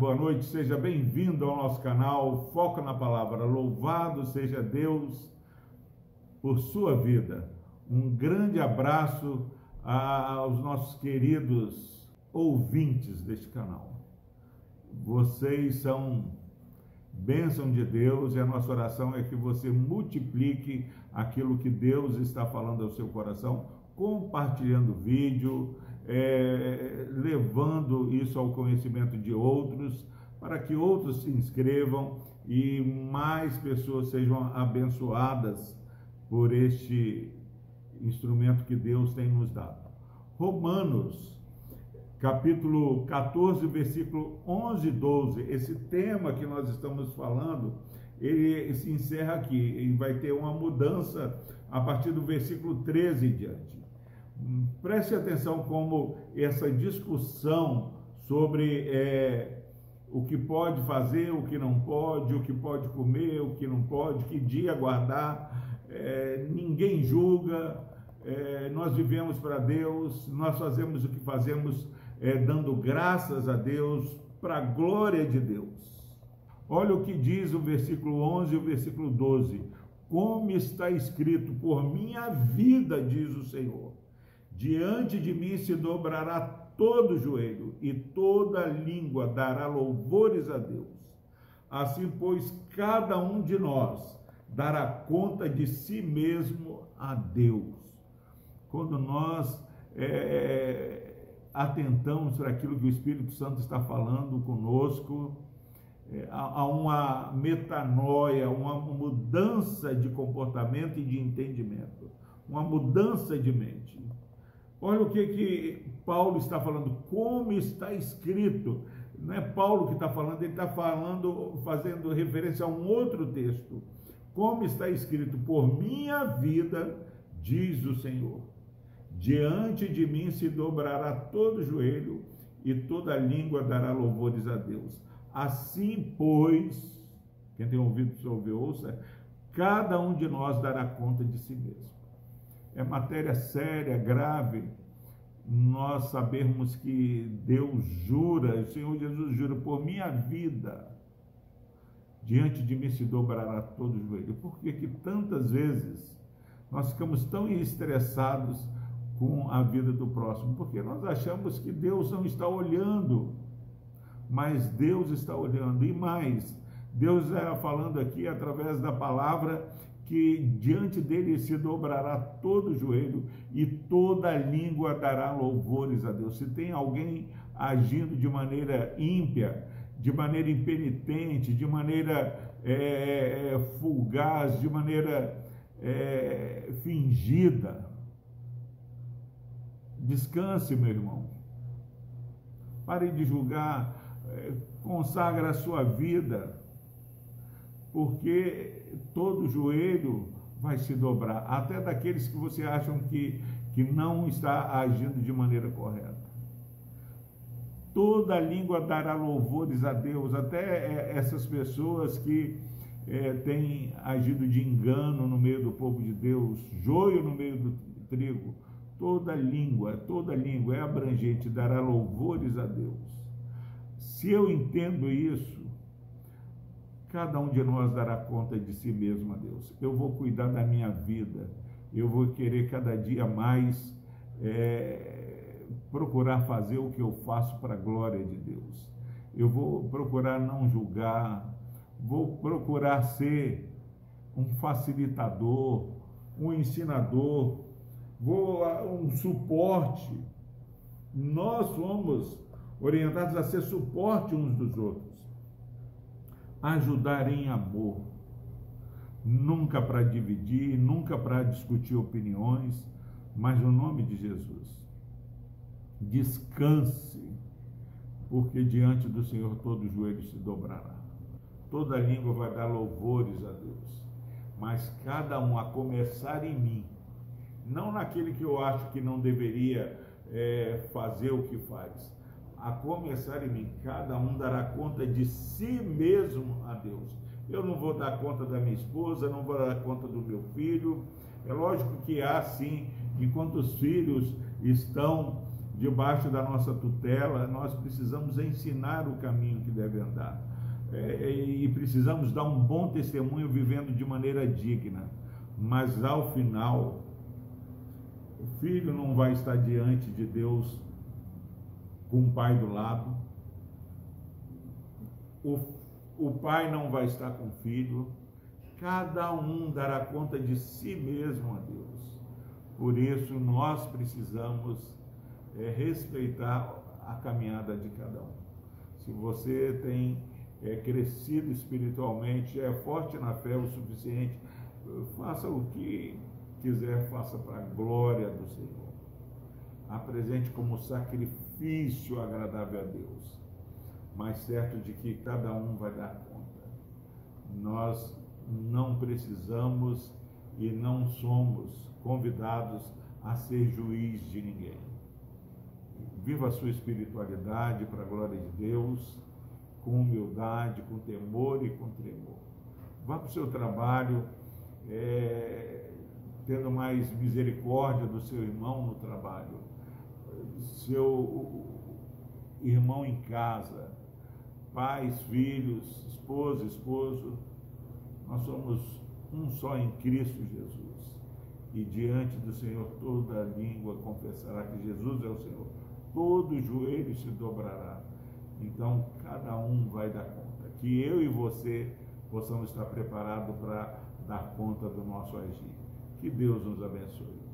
boa noite, seja bem-vindo ao nosso canal Foco na Palavra. Louvado seja Deus por sua vida. Um grande abraço aos nossos queridos ouvintes deste canal. Vocês são bênção de Deus e a nossa oração é que você multiplique aquilo que Deus está falando ao seu coração, compartilhando o vídeo, é, levando isso ao conhecimento de outros, para que outros se inscrevam e mais pessoas sejam abençoadas por este instrumento que Deus tem nos dado. Romanos, capítulo 14, versículo 11 e 12, esse tema que nós estamos falando, ele se encerra aqui e vai ter uma mudança a partir do versículo 13 em diante. Preste atenção como essa discussão sobre é, o que pode fazer, o que não pode, o que pode comer, o que não pode, que dia guardar, é, ninguém julga, é, nós vivemos para Deus, nós fazemos o que fazemos é, dando graças a Deus, para a glória de Deus. Olha o que diz o versículo 11 e o versículo 12. Como está escrito, por minha vida, diz o Senhor Diante de mim se dobrará todo joelho e toda língua dará louvores a Deus. Assim, pois, cada um de nós dará conta de si mesmo a Deus. Quando nós é, atentamos para aquilo que o Espírito Santo está falando conosco, é, há uma metanoia, uma mudança de comportamento e de entendimento, uma mudança de mente. Olha o que, que Paulo está falando, como está escrito. Não é Paulo que está falando, ele está falando, fazendo referência a um outro texto. Como está escrito, por minha vida, diz o Senhor, diante de mim se dobrará todo joelho e toda língua dará louvores a Deus. Assim, pois, quem tem ouvido, ouve, ouça, cada um de nós dará conta de si mesmo é matéria séria, grave, nós sabermos que Deus jura, o Senhor Jesus jura, por minha vida, diante de mim se dobrará todo o joelho. Por que que tantas vezes nós ficamos tão estressados com a vida do próximo? Porque nós achamos que Deus não está olhando, mas Deus está olhando. E mais, Deus está falando aqui através da palavra que diante dele se dobrará todo joelho e toda língua dará louvores a Deus. Se tem alguém agindo de maneira ímpia, de maneira impenitente, de maneira é, é, fugaz, de maneira é, fingida, descanse, meu irmão. Pare de julgar, é, consagra a sua vida porque todo joelho vai se dobrar, até daqueles que você acham que, que não está agindo de maneira correta. Toda língua dará louvores a Deus, até é, essas pessoas que é, têm agido de engano no meio do povo de Deus, joio no meio do trigo. Toda língua, toda língua é abrangente, dará louvores a Deus. Se eu entendo isso, Cada um de nós dará conta de si mesmo a Deus. Eu vou cuidar da minha vida. Eu vou querer cada dia mais é, procurar fazer o que eu faço para a glória de Deus. Eu vou procurar não julgar. Vou procurar ser um facilitador, um ensinador, vou um suporte. Nós somos orientados a ser suporte uns dos outros ajudar em amor, nunca para dividir, nunca para discutir opiniões, mas no nome de Jesus. Descanse, porque diante do Senhor todo joelho se dobrará. Toda língua vai dar louvores a Deus, mas cada um a começar em mim, não naquele que eu acho que não deveria é, fazer o que faz, a começar em mim, cada um dará conta de si mesmo a Deus. Eu não vou dar conta da minha esposa, não vou dar conta do meu filho. É lógico que há sim, enquanto os filhos estão debaixo da nossa tutela, nós precisamos ensinar o caminho que deve andar. É, e precisamos dar um bom testemunho vivendo de maneira digna. Mas ao final, o filho não vai estar diante de Deus com o pai do lado. O, o pai não vai estar com o filho. Cada um dará conta de si mesmo a Deus. Por isso, nós precisamos é, respeitar a caminhada de cada um. Se você tem é, crescido espiritualmente, é forte na fé o suficiente, faça o que quiser, faça para a glória do Senhor. Apresente como sacrifício agradável a Deus, mas certo de que cada um vai dar conta. Nós não precisamos e não somos convidados a ser juiz de ninguém. Viva a sua espiritualidade para a glória de Deus, com humildade, com temor e com tremor. Vá para o seu trabalho, é, tendo mais misericórdia do seu irmão no trabalho, seu irmão em casa, pais, filhos, esposa, esposo. Nós somos um só em Cristo Jesus e diante do Senhor toda língua confessará que Jesus é o Senhor, todo joelho se dobrará. Então cada um vai dar conta. Que eu e você possamos estar preparados para dar conta do nosso agir. Que Deus nos abençoe.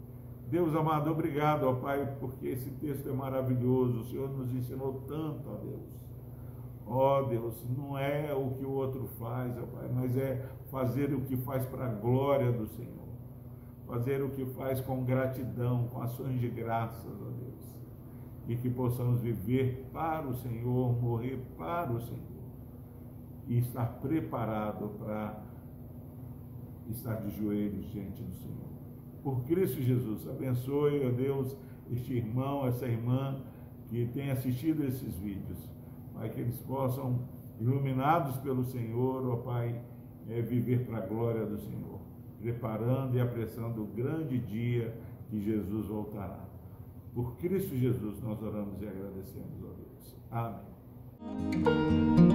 Deus amado, obrigado, ó Pai, porque esse texto é maravilhoso. O Senhor nos ensinou tanto, ó Deus. Ó Deus, não é o que o outro faz, ó Pai, mas é fazer o que faz para a glória do Senhor fazer o que faz com gratidão, com ações de graças a Deus. E que possamos viver para o Senhor, morrer para o Senhor. E estar preparado para estar de joelhos diante do Senhor. Por Cristo Jesus, abençoe, ó Deus, este irmão, essa irmã que tem assistido esses vídeos. Pai, que eles possam, iluminados pelo Senhor, ó Pai, é, viver para a glória do Senhor preparando e apressando o grande dia que Jesus voltará. Por Cristo Jesus nós oramos e agradecemos a Deus. Amém.